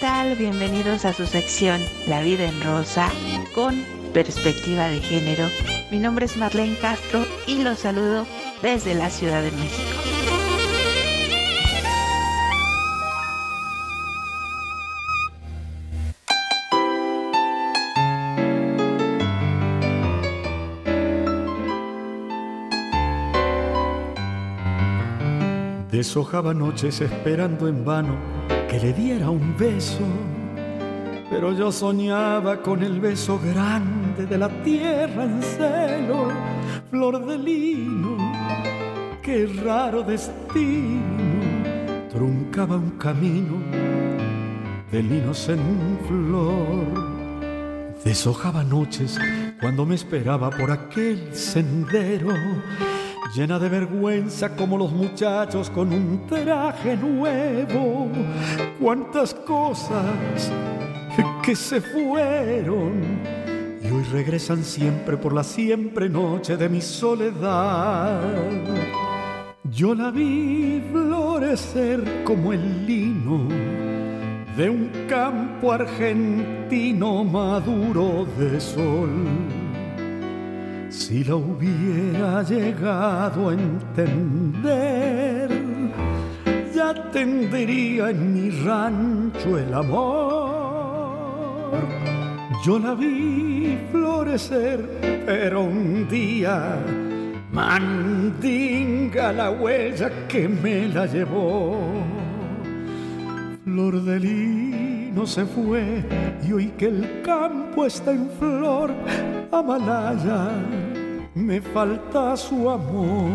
tal? Bienvenidos a su sección La vida en rosa con perspectiva de género. Mi nombre es Marlene Castro y los saludo desde la Ciudad de México. Deshojaba noches esperando en vano que le diera un beso, pero yo soñaba con el beso grande de la tierra en celo, flor de lino, qué raro destino, truncaba un camino de linos en flor. Deshojaba noches cuando me esperaba por aquel sendero llena de vergüenza como los muchachos con un traje nuevo. Cuántas cosas que se fueron y hoy regresan siempre por la siempre noche de mi soledad. Yo la vi florecer como el lino de un campo argentino maduro de sol si lo hubiera llegado a entender, ya tendría en mi rancho el amor. Yo la vi florecer, pero un día mandinga la huella que me la llevó. Flor de lino se fue y hoy que el campo está en flor, Amalaya, me falta su amor.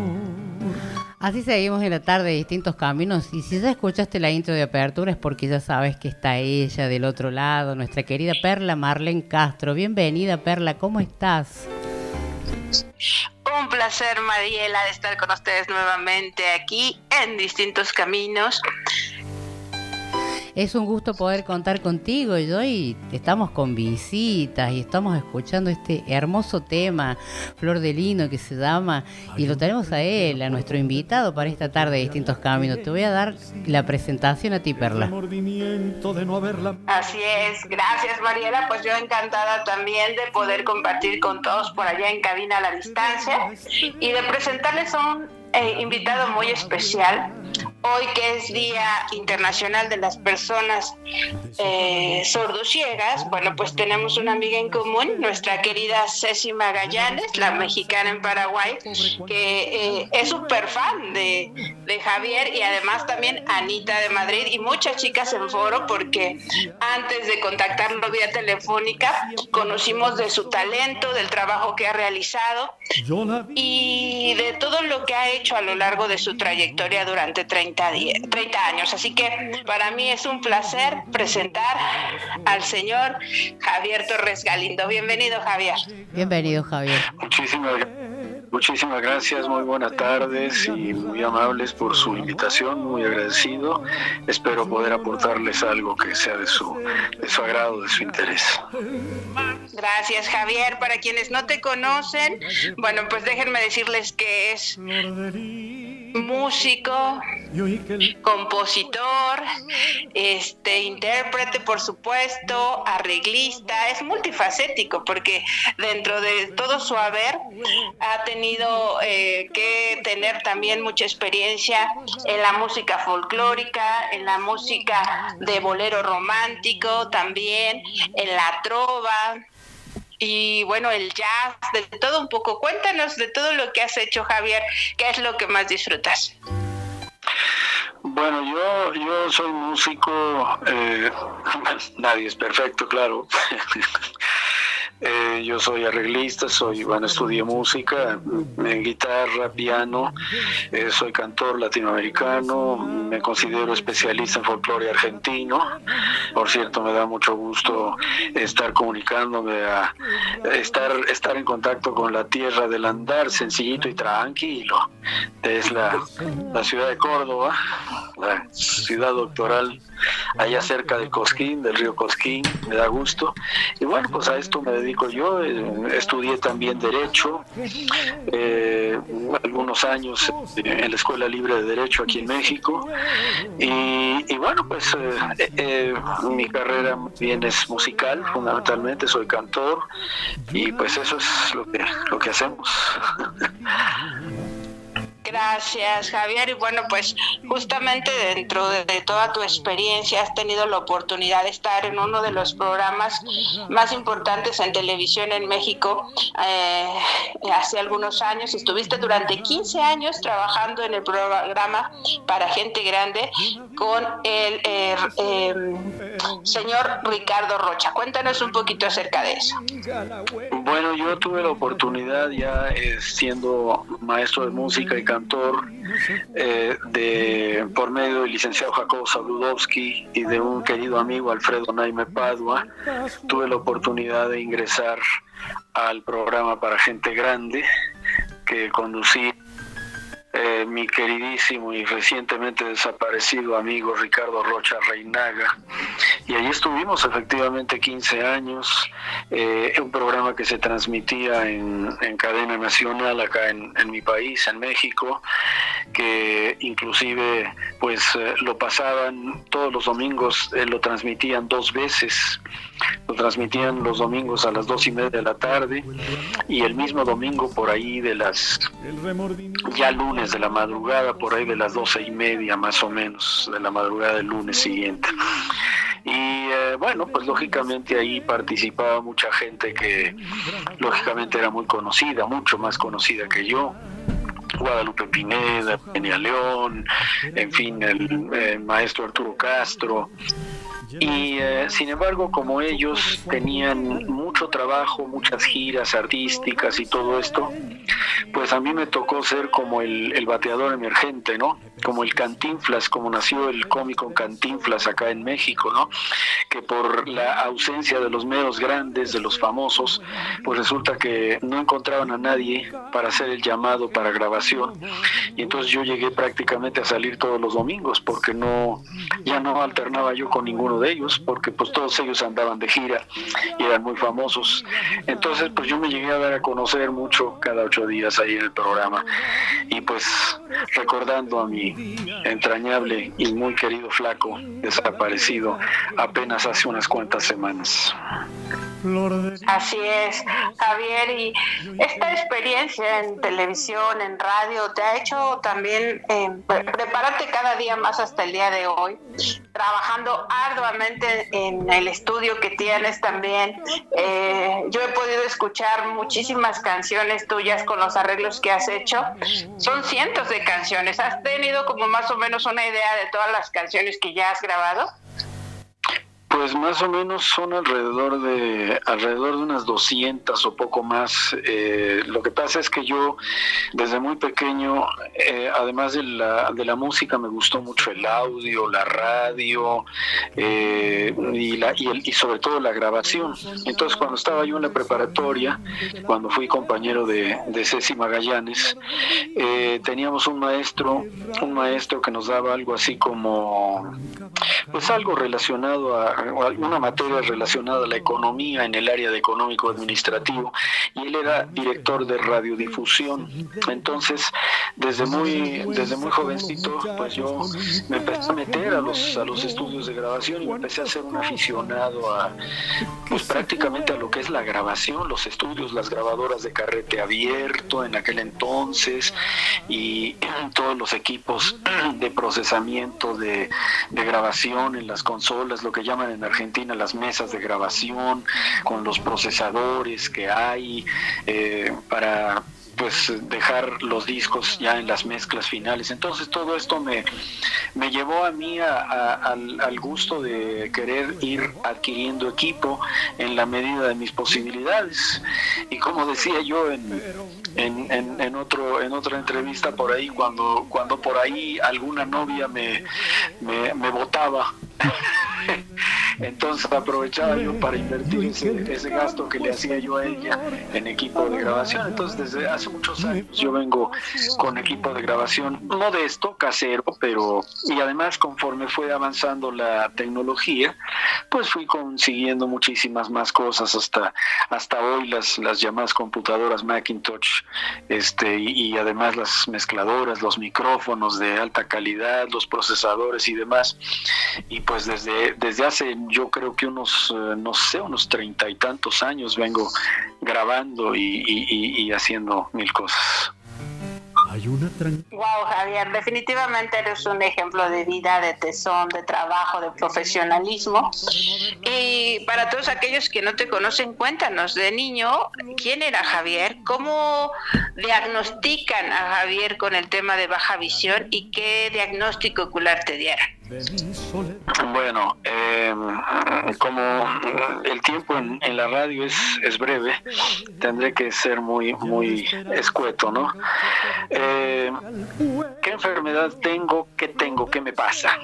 Así seguimos en la tarde de distintos caminos y si ya escuchaste la intro de apertura es porque ya sabes que está ella del otro lado, nuestra querida Perla Marlene Castro. Bienvenida Perla, ¿cómo estás? Un placer Mariela de estar con ustedes nuevamente aquí en distintos caminos. Es un gusto poder contar contigo y hoy estamos con visitas y estamos escuchando este hermoso tema, Flor de Lino, que se llama, y lo tenemos a él, a nuestro invitado para esta tarde de Distintos Caminos. Te voy a dar la presentación a ti, Perla. Así es, gracias Mariela, pues yo encantada también de poder compartir con todos por allá en cabina a la distancia y de presentarles a un eh, invitado muy especial hoy que es Día Internacional de las Personas eh, Sordociegas, bueno, pues tenemos una amiga en común, nuestra querida Ceci Magallanes, la mexicana en Paraguay, que eh, es súper fan de, de Javier y además también Anita de Madrid y muchas chicas en foro porque antes de contactarlo vía telefónica conocimos de su talento, del trabajo que ha realizado y de todo lo que ha hecho a lo largo de su trayectoria durante 30 30, años. Así que para mí es un placer presentar al señor Javier Torres Galindo. Bienvenido, Javier. Bienvenido, Javier. Muchísimas Muchísimas gracias, muy buenas tardes y muy amables por su invitación, muy agradecido. Espero poder aportarles algo que sea de su, de su agrado, de su interés. Gracias, Javier. Para quienes no te conocen, bueno, pues déjenme decirles que es músico, compositor, este intérprete, por supuesto, arreglista, es multifacético porque dentro de todo su haber ha tenido eh, que tener también mucha experiencia en la música folclórica, en la música de bolero romántico, también en la trova, y bueno, el jazz, de todo un poco. Cuéntanos de todo lo que has hecho, Javier, ¿qué es lo que más disfrutas? Bueno, yo, yo soy músico, eh, nadie es perfecto, claro. Eh, yo soy arreglista, soy, bueno, estudié música, en guitarra, piano, eh, soy cantor latinoamericano, me considero especialista en folclore argentino. Por cierto, me da mucho gusto estar comunicándome, estar, estar en contacto con la tierra del andar, sencillito y tranquilo. Es la ciudad de Córdoba la ciudad doctoral allá cerca de Cosquín, del río Cosquín, me da gusto. Y bueno, pues a esto me dedico yo. Eh, estudié también Derecho, eh, algunos años en la Escuela Libre de Derecho aquí en México. Y, bueno, pues eh, mi carrera bien es musical, fundamentalmente, soy cantor. Y pues eso es lo que, lo que hacemos. Gracias, Javier. Y bueno, pues justamente dentro de, toda tu experiencia has tenido la oportunidad de estar en uno de los programas más importantes en televisión en México eh, hace algunos años. Estuviste durante 15 años trabajando en el programa para gente grande con el eh, em, señor Ricardo Rocha. Cuéntanos un poquito acerca de eso. Bueno, yo tuve la oportunidad ya eh, siendo maestro de música y eh, de por medio del licenciado Jacobo Sabludowski y de un querido amigo Alfredo Naime Padua, tuve la oportunidad de ingresar al programa para gente grande que conducí eh, mi queridísimo y recientemente desaparecido amigo Ricardo Rocha Reinaga. Y allí estuvimos efectivamente 15 años, eh, un programa que se transmitía en, cadena nacional acá en, mi país, en México, que inclusive pues eh, lo pasaban todos los domingos, lo transmitían dos veces, lo transmitían los domingos a las dos y media de la tarde y el mismo domingo por ahí de las ya lunes de la madrugada, por ahí de las doce y media más o menos de la madrugada del lunes siguiente. Y eh, bueno, pues lógicamente ahí participaba mucha gente que lógicamente era muy conocida, mucho más conocida que yo. Guadalupe Pineda, Peña León, en fin, el maestro Arturo Castro, y eh, sin embargo, como ellos tenían mucho trabajo, muchas giras artísticas y todo esto, pues a mí me tocó ser como el, bateador emergente, ¿no? Como el Cantinflas, como nació el cómico Cantinflas acá en México, ¿no? Que por la ausencia de los meros grandes, de los famosos, pues resulta que no encontraban a nadie para hacer el llamado para grabación. Y entonces yo llegué prácticamente a salir todos los domingos porque no, ya no alternaba yo con ninguno de ellos, porque pues todos ellos andaban de gira y eran muy famosos. Entonces pues yo me llegué a dar a conocer mucho cada ocho días ahí en el programa y pues recordando a mi entrañable y muy querido flaco desaparecido apenas hace unas cuantas semanas. Así es, Javier, y esta experiencia en televisión, en radio, te ha hecho también eh, prepararte cada día más hasta el día de hoy, trabajando arduamente en el estudio que tienes también. Eh, yo he podido escuchar muchísimas canciones tuyas con los arreglos que has hecho. Son cientos de canciones. ¿Has tenido como más o menos una idea de todas las canciones que ya has grabado? Pues más o menos son alrededor de alrededor de unas 200 o poco más. Eh, lo que pasa es que yo desde muy pequeño, eh, además de la, de la música, me gustó mucho el audio, la radio eh, y, la, y, el, y sobre todo la grabación. Entonces cuando estaba yo en la preparatoria, cuando fui compañero de, de Ceci Magallanes, teníamos un maestro, un maestro que nos daba algo así como, pues algo relacionado a alguna materia relacionada a la economía en el área de económico administrativo y él era director de radiodifusión. Entonces, desde muy desde muy jovencito, pues yo me empecé a meter a los a los estudios de grabación y me empecé a ser un aficionado a pues prácticamente a lo que es la grabación, los estudios, las grabadoras de carrete abierto en aquel entonces y todos los equipos de procesamiento de, de grabación en las consolas, lo que llaman en Argentina las mesas de grabación con los procesadores que hay eh, para pues dejar los discos ya en las mezclas finales. Entonces todo esto me, me llevó a mí al, gusto de querer ir adquiriendo equipo en la medida de mis posibilidades. Y como decía yo en, en, en, otro, en otra entrevista por ahí, cuando, cuando por ahí alguna novia me, me, me votaba, Entonces aprovechaba yo para invertir ese, gasto que le hacía yo a ella en equipo de grabación. Entonces desde hace muchos años yo vengo con equipo de grabación modesto, casero, pero y además conforme fue avanzando la tecnología, pues fui consiguiendo muchísimas más cosas hasta hasta hoy las las llamadas computadoras Macintosh, este y, además las mezcladoras, los micrófonos de alta calidad, los procesadores y demás. Y pues desde desde hace yo creo que unos eh, no sé unos treinta y tantos años vengo grabando y haciendo mil cosas. Wow, Javier, definitivamente eres un ejemplo de vida, de tesón, de trabajo, de profesionalismo. Y para todos aquellos que no te conocen, cuéntanos de niño, ¿quién era Javier? ¿Cómo diagnostican a Javier con el tema de baja visión y qué diagnóstico ocular te dieron? Bueno, em, como el tiempo en, la radio es, breve, tendré que ser muy, muy escueto, ¿no? Eh, ¿Qué enfermedad tengo? ¿Qué tengo? ¿Qué me pasa?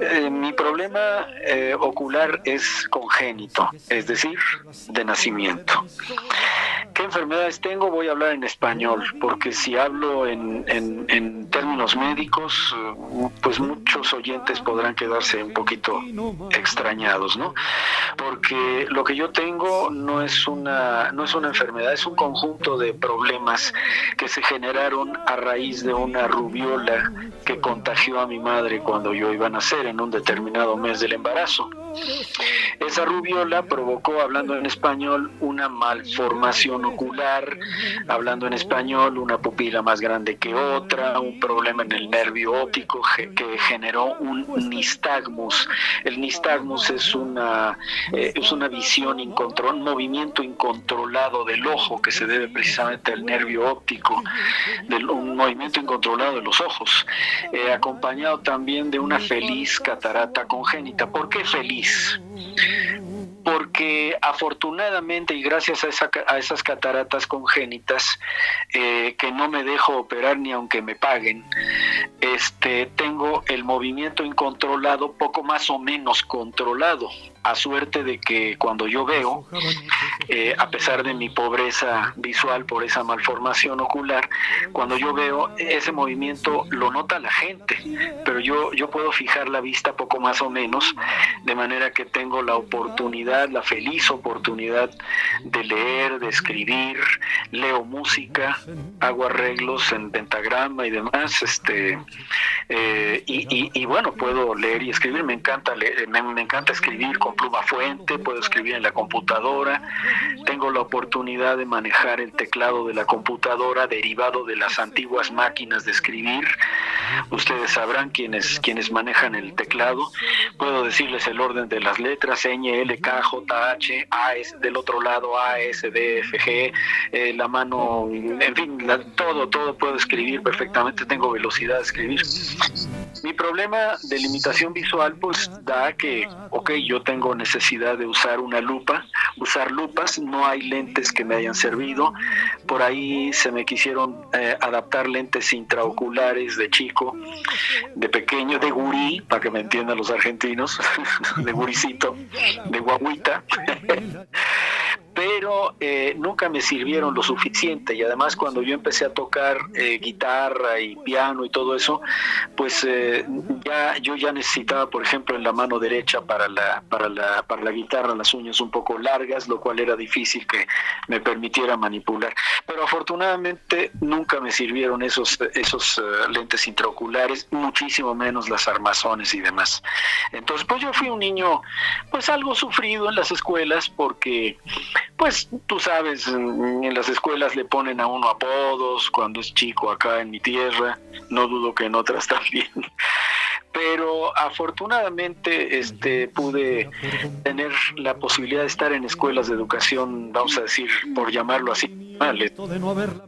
Eh, mi problema eh, ocular es congénito, es decir, de nacimiento. ¿Qué enfermedades tengo? Voy a hablar en español, porque si hablo en, en términos médicos, pues muchos oyentes podrán quedarse un poquito extrañados, ¿no? Porque lo que yo tengo no es una, no es una enfermedad, es un conjunto de problemas que se generaron a raíz de una rubiola que contagió a mi madre cuando yo iba a nacer en un determinado mes del embarazo. Esa rubiola provocó, hablando en español, una malformación ocular, hablando en español, una pupila más grande que otra, un problema en el nervio óptico que generó un nistagmus. El nistagmus es una, eh, es una visión incontrolada, un movimiento incontrolado del ojo que se debe precisamente al nervio óptico, un movimiento incontrolado de los ojos, eh, acompañado también de una feliz catarata congénita. ¿Por qué feliz? Porque afortunadamente y gracias a, esas cataratas congénitas eh, que no me dejo operar ni aunque me paguen, este, tengo el movimiento incontrolado poco más o menos controlado a suerte de que cuando yo veo, eh, a pesar de mi pobreza visual por esa malformación ocular, cuando yo veo ese movimiento lo nota la gente, pero yo, yo puedo fijar la vista poco más o menos, de manera que tengo la oportunidad, la feliz oportunidad de leer, de escribir, leo música, hago arreglos en pentagrama y demás, este, eh, y, bueno, puedo leer y escribir, me encanta, leer, me, me encanta escribir con pluma fuente, puedo escribir en la computadora, tengo la oportunidad de manejar el teclado de la computadora derivado de las antiguas máquinas de escribir. Ustedes sabrán quienes, quienes manejan el teclado. Puedo decirles el orden de las letras, N, L, K, J, H, A, S, del otro lado A, S, D, F, G, eh, la mano, en fin, todo, todo puedo escribir perfectamente, tengo velocidad de escribir. Mi problema de limitación visual pues da que, ok, yo tengo necesidad de usar una lupa, usar lupas, no hay lentes que me hayan servido, por ahí se me quisieron eh, adaptar lentes intraoculares de chico, de pequeño, de gurí, para que me entiendan los argentinos, de guricito, de guaguita. pero eh, nunca me sirvieron lo suficiente y además cuando yo empecé a tocar eh, guitarra y piano y todo eso, pues eh, ya yo ya necesitaba, por ejemplo, en la mano derecha para la para la para la guitarra las uñas un poco largas, lo cual era difícil que me permitiera manipular. Pero afortunadamente nunca me sirvieron esos esos lentes intraoculares, muchísimo menos las armazones y demás. Entonces, pues yo fui un niño pues algo sufrido en las escuelas porque pues tú sabes, en las escuelas le ponen a uno apodos cuando es chico acá en mi tierra, no dudo que en otras también pero afortunadamente este pude tener la posibilidad de estar en escuelas de educación, vamos a decir, por llamarlo así,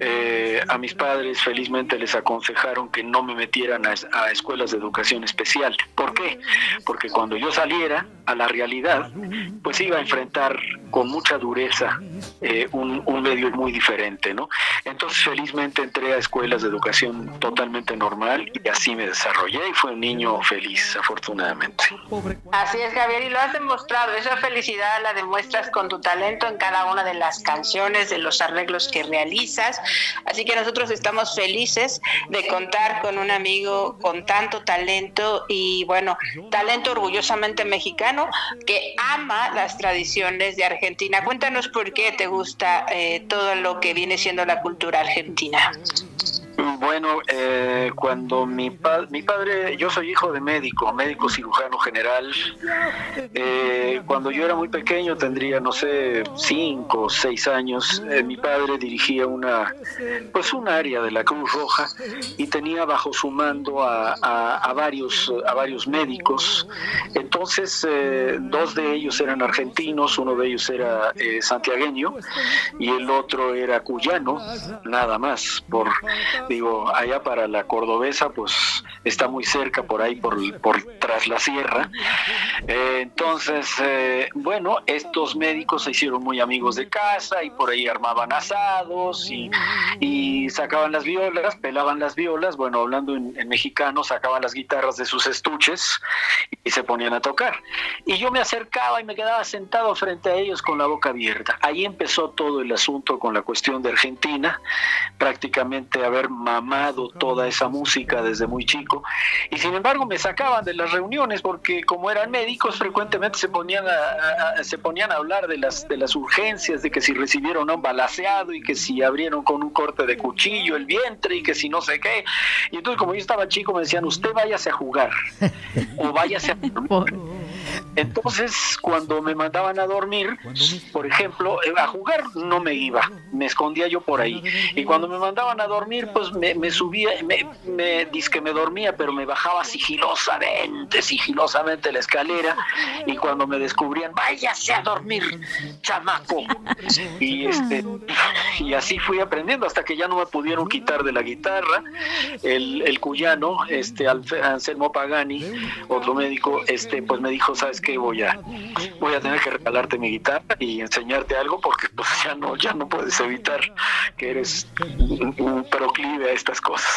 eh, a mis padres felizmente les aconsejaron que no me metieran a, escuelas de educación especial. ¿Por qué? Porque cuando yo saliera a la realidad, pues iba a enfrentar con mucha dureza eh, un, un, medio muy diferente, ¿no? Entonces felizmente entré a escuelas de educación totalmente normal y así me desarrollé y fue un niño feliz, afortunadamente. Así es, Javier, y lo has demostrado. Esa felicidad la demuestras con tu talento en cada una de las canciones, de los arreglos que realizas. Así que nosotros estamos felices de contar con un amigo con tanto talento y, bueno, talento orgullosamente mexicano que ama las tradiciones de Argentina. Cuéntanos por qué te gusta eh, todo lo que viene siendo la cultura argentina. Bueno, eh, cuando mi, mi padre, yo soy hijo de médico, médico cirujano general, eh, cuando yo era muy pequeño, tendría, no sé, cinco o seis años, eh, mi padre dirigía una, pues un área de la Cruz Roja y tenía bajo su mando a, a, varios, a varios médicos. Entonces, dos de ellos eran argentinos, uno de ellos era santiagueño y el otro era cuyano, nada más, por digo, allá para la cordobesa, pues está muy cerca por ahí, por, por tras la sierra. Eh, entonces, eh, bueno, estos médicos se hicieron muy amigos de casa y por ahí armaban asados y, y sacaban las violas, pelaban las violas, bueno, hablando en, mexicano, sacaban las guitarras de sus estuches y se ponían a tocar. Y yo me acercaba y me quedaba sentado frente a ellos con la boca abierta. Ahí empezó todo el asunto con la cuestión de Argentina, prácticamente haber mamado toda esa música desde muy chico. Y sin embargo me sacaban de las reuniones porque como eran médicos frecuentemente se ponían a, se ponían a hablar de las de las urgencias de que si recibieron un balaseado y que si abrieron con un corte de cuchillo el vientre y que si no sé qué. Y entonces como yo estaba chico me decían usted váyase a jugar o váyase a entonces, cuando me mandaban a dormir, por ejemplo, eh, a jugar no me iba, me escondía yo por ahí. Y cuando me mandaban a dormir, pues me, subía, me, me que me dormía, pero me bajaba sigilosamente, sigilosamente la escalera. Y cuando me descubrían, váyase a dormir, chamaco. Y este, y así fui aprendiendo hasta que ya no me pudieron quitar de la guitarra. El, el cuyano, este Anselmo Pagani, otro médico, este, pues me dijo, sabes que voy a voy a tener que regalarte mi guitarra y enseñarte algo porque pues ya no ya no puedes evitar que eres un, proclive a estas cosas.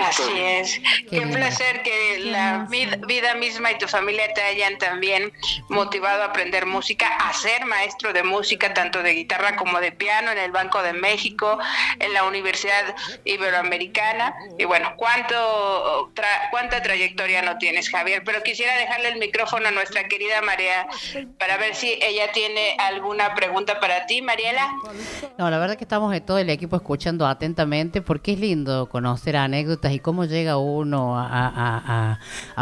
Así es. Qué, placer que la vida misma y tu familia te hayan también motivado a aprender música, a ser maestro de música tanto de guitarra como de piano en el Banco de México, en la Universidad Iberoamericana. Y bueno, cuánto cuánta trayectoria no tienes, Javier, pero quisiera dejarle el micrófono a nuestra querida María para ver si ella tiene alguna pregunta para ti, Mariela. No, la verdad que estamos de todo el equipo escuchando atentamente porque es lindo conocer anécdotas y cómo llega uno a,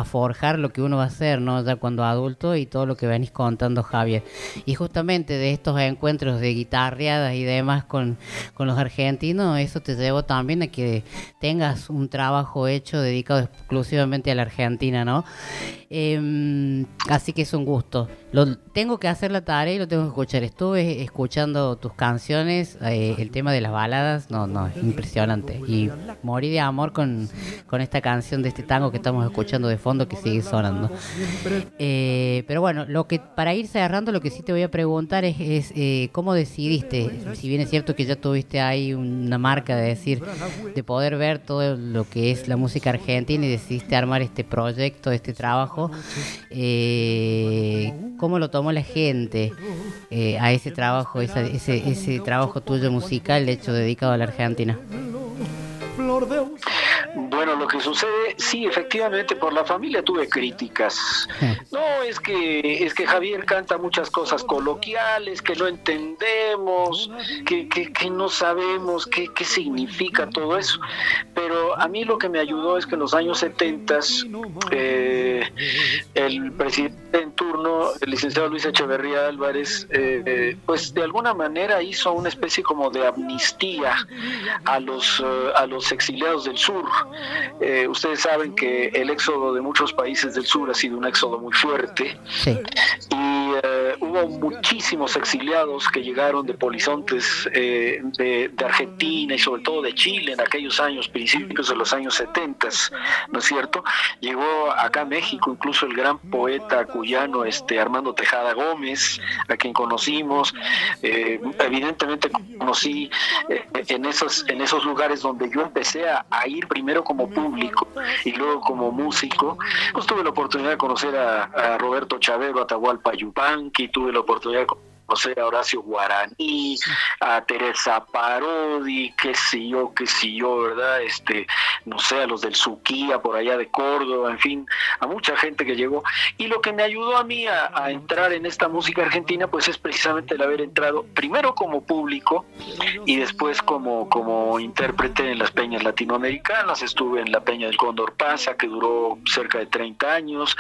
forjar lo que uno va a hacer, ¿no? Ya cuando adulto y todo lo que venís contando, Javier. Y justamente de estos encuentros de guitarreadas y demás con, con los argentinos, eso te llevó también a que tengas un trabajo hecho dedicado exclusivamente a la Argentina, ¿no? Eh, Así que es un gusto. Lo, tengo que hacer la tarea y lo tengo que escuchar. Estuve escuchando tus canciones, eh, el tema de las baladas, no, no, es impresionante. Y morí de amor con, con esta canción de este tango que estamos escuchando de fondo que sigue sonando. Eh, pero bueno, lo que para ir cerrando, lo que sí te voy a preguntar es, es eh, cómo decidiste, si bien es cierto que ya tuviste ahí una marca de decir, de poder ver todo lo que es la música argentina y decidiste armar este proyecto, este trabajo. Eh, cómo lo tomó la gente eh, a ese trabajo, ese, ese trabajo tuyo musical hecho dedicado a la Argentina. Bueno, lo que sucede, sí, efectivamente, por la familia tuve críticas. No, es que es que Javier canta muchas cosas coloquiales, que no entendemos, que, que, no sabemos qué, qué, significa todo eso. Pero a mí lo que me ayudó es que en los años 70 eh, el presidente en turno, el licenciado Luis Echeverría Álvarez, eh, eh, pues de alguna manera hizo una especie como de amnistía a los, a los exiliados del sur. Eh, ustedes saben que el éxodo de muchos países del sur ha sido un éxodo muy fuerte. Y eh, hubo muchísimos exiliados que llegaron de polizontes eh, de, Argentina y sobre todo de Chile en aquellos años, principios de los años 70, ¿no es cierto? Llegó acá México incluso el gran poeta cuyano este, Armando Tejada Gómez, a quien conocimos. Eh, evidentemente conocí eh, en, esos, en esos lugares donde yo empecé a, ir primero como público y luego como músico, pues tuve la oportunidad de conocer a, a Roberto Chavero, Atahualpa Yupanqui, tuve la oportunidad de conocer a Horacio Guaraní, a Teresa Parodi, qué sé yo, qué sé yo, ¿verdad? Este, no sé, a los del Suquía, por allá de Córdoba, en fin, a mucha gente que llegó. Y lo que me ayudó a mí a, entrar en esta música argentina, pues es precisamente el haber entrado primero como público y después como, como intérprete en las peñas latinoamericanas. Estuve en la Peña del Cóndor Pasa, que duró cerca de 30 años,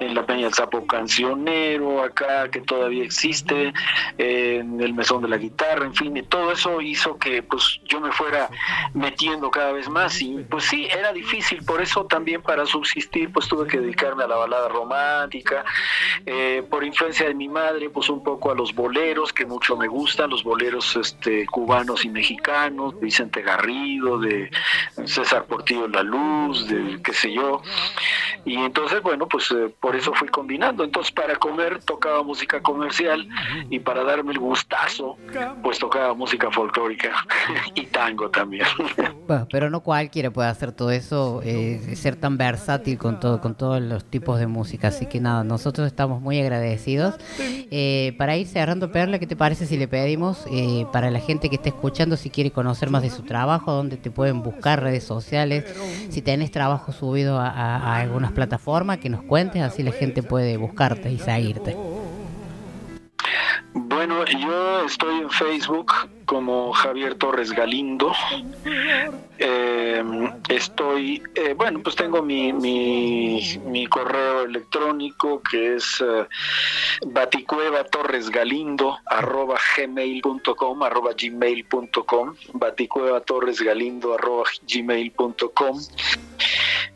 en la Peña del Sapo Cancionero, acá, que todavía existe, en el mesón de la guitarra, en fin, y todo eso hizo que pues yo me fuera metiendo cada vez más y pues sí, era difícil, por eso también para subsistir pues tuve que dedicarme a la balada romántica, eh, por influencia de mi madre pues un poco a los boleros que mucho me gustan, los boleros este, cubanos y mexicanos, de Vicente Garrido, de César Portillo La Luz, de qué sé yo, y entonces bueno pues eh, por eso fui combinando, entonces para comer tocaba música comercial para darme el gustazo, pues tocaba música folclórica y tango también. Bueno, pero no cualquiera puede hacer todo eso, eh, ser tan versátil con todo, con todos los tipos de música. Así que nada, nosotros estamos muy agradecidos. Eh, para ir cerrando, Perla, ¿qué te parece si le pedimos eh, para la gente que esté escuchando, si quiere conocer más de su trabajo, dónde te pueden buscar, redes sociales, si tenés trabajo subido a, a algunas plataformas, que nos cuentes, así la gente puede buscarte y seguirte. Estoy en Facebook como Javier Torres Galindo. Eh, estoy, eh, bueno, pues tengo mi, mi, correo electrónico que es uh, baticueva torres galindo arroba gmail.com arroba gmail.com baticueva torres galindo arroba gmail.com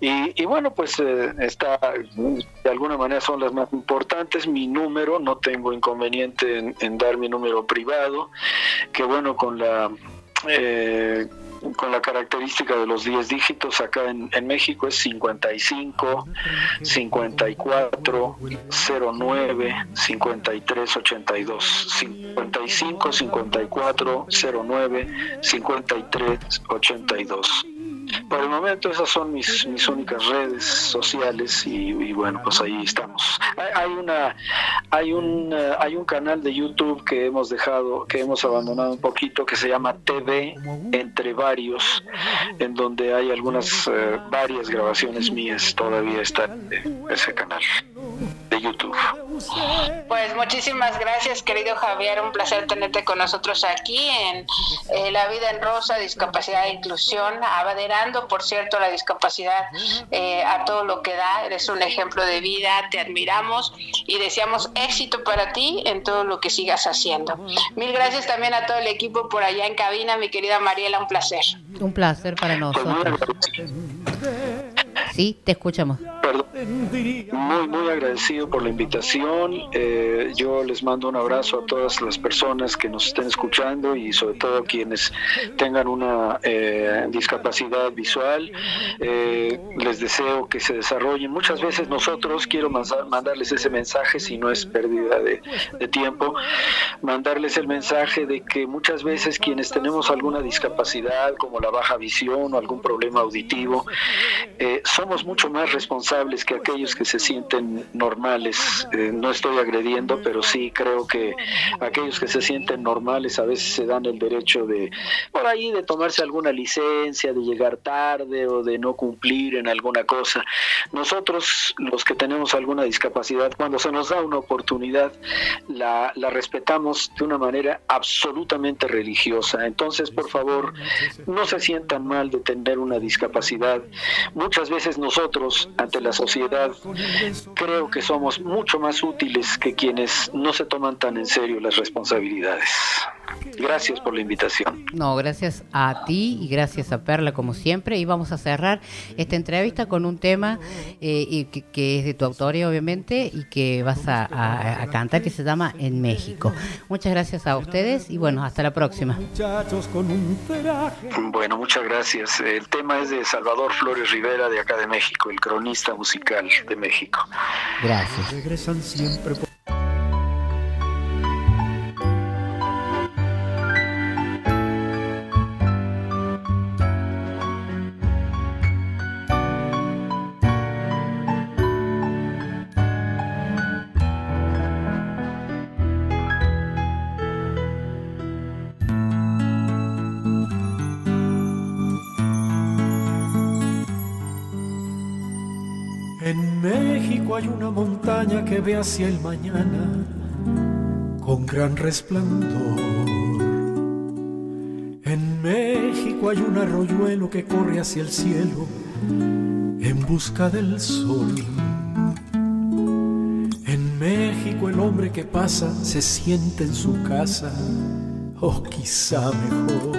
y, y, bueno, pues está, de alguna manera son las más importantes. Mi número, no tengo inconveniente en, en dar mi número privado, que bueno, con la... Eh, con la característica de los 10 dígitos acá en, en, México es 55 54 09 53 82 55 54 09 53 82 por el momento esas son mis, mis únicas redes sociales y, bueno, pues ahí estamos. Hay, una, hay, un, eh, hay un canal de YouTube que hemos dejado, que hemos abandonado un poquito, que se llama TV Entre Varios, en donde hay algunas, eh, varias grabaciones mías, todavía está en ese canal de YouTube. Pues muchísimas gracias, querido Javier. Un placer tenerte con nosotros aquí en eh, La Vida en Rosa, Discapacidad e Inclusión, abaderando, por cierto, la discapacidad eh, a todo lo que da. Eres un ejemplo de vida, te admiramos y deseamos éxito para ti en todo lo que sigas haciendo. Mil gracias también a todo el equipo por allá en cabina, mi querida Mariela, un placer. Un placer para nosotros. Sí, te escuchamos. Muy, muy agradecido por la invitación. Eh, yo les mando un abrazo a todas las personas que nos estén escuchando y sobre todo quienes tengan una eh, discapacidad visual. Eh, les deseo que se desarrollen. Muchas veces nosotros, quiero mandarles ese mensaje, si no es pérdida de, de tiempo, mandarles el mensaje de que muchas veces quienes tenemos alguna discapacidad, como la baja visión o algún problema auditivo, somos mucho más responsables que aquellos que se sienten normales. Eh, no estoy agrediendo, pero sí creo que aquellos que se sienten normales a veces se dan el derecho de, por ahí, de tomarse alguna licencia, de llegar tarde o de no cumplir en alguna cosa. Nosotros, los que tenemos alguna discapacidad, cuando se nos da una oportunidad, la, la respetamos de una manera absolutamente religiosa. Entonces, por favor, no se sientan mal de tener una discapacidad. Muchas veces nosotros, ante la la sociedad, creo que somos mucho más útiles que quienes no se toman tan en serio las responsabilidades. Gracias por la invitación. No, gracias a ti y gracias a Perla como siempre. Y vamos a cerrar esta entrevista con un tema eh, que, es de tu autoría obviamente y que vas a, cantar que se llama En México. Muchas gracias a ustedes y bueno, hasta la próxima. Bueno, muchas gracias. El tema es de Salvador Flores Rivera de acá de México, el cronista musical de México. Gracias. Regresan siempre hay una montaña que ve hacia el mañana con gran resplandor. En México hay un arroyuelo que corre hacia el cielo en busca del sol. En México el hombre que pasa se siente en su casa, o quizá mejor.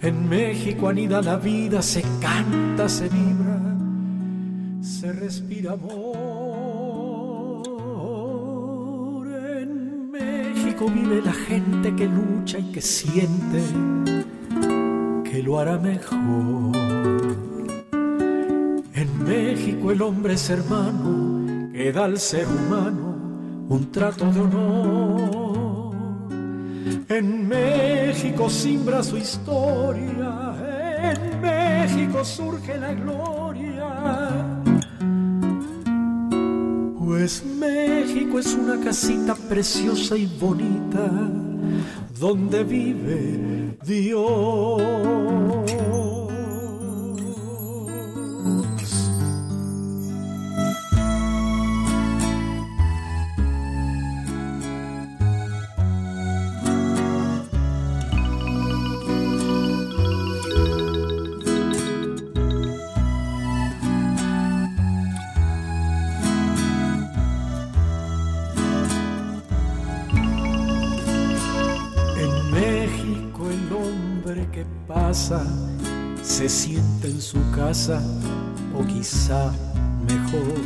En México anida la vida, se canta, se se respira amor. En México vive la gente que lucha y que siente que lo hará mejor. En México el hombre es hermano que da al ser humano un trato de honor. En México simbra su historia, en México surge la gloria México es una casita preciosa y bonita donde vive Dios. En su casa o quizá mejor.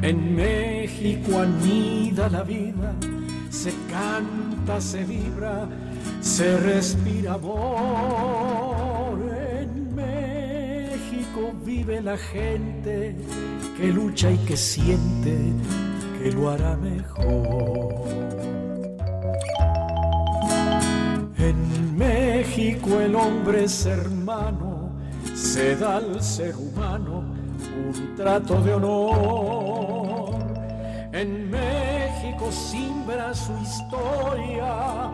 En México anida la vida, se canta, se vibra, se respira amor. En México vive la gente que lucha y que siente que lo hará mejor. México el hombre es hermano, se da al ser humano un trato de honor. En México simbra su historia,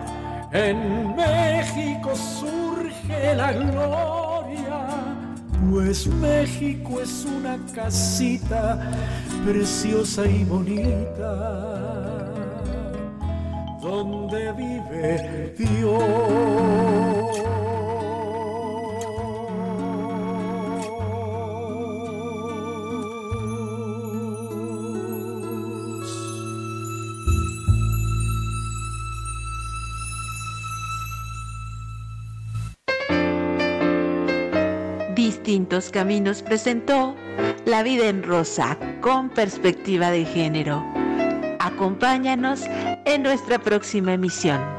en México surge la gloria, pues México es una casita preciosa y bonita donde vive Dios. Distintos Caminos presentó La vida en rosa con perspectiva de género. Acompáñanos en nuestra próxima emisión.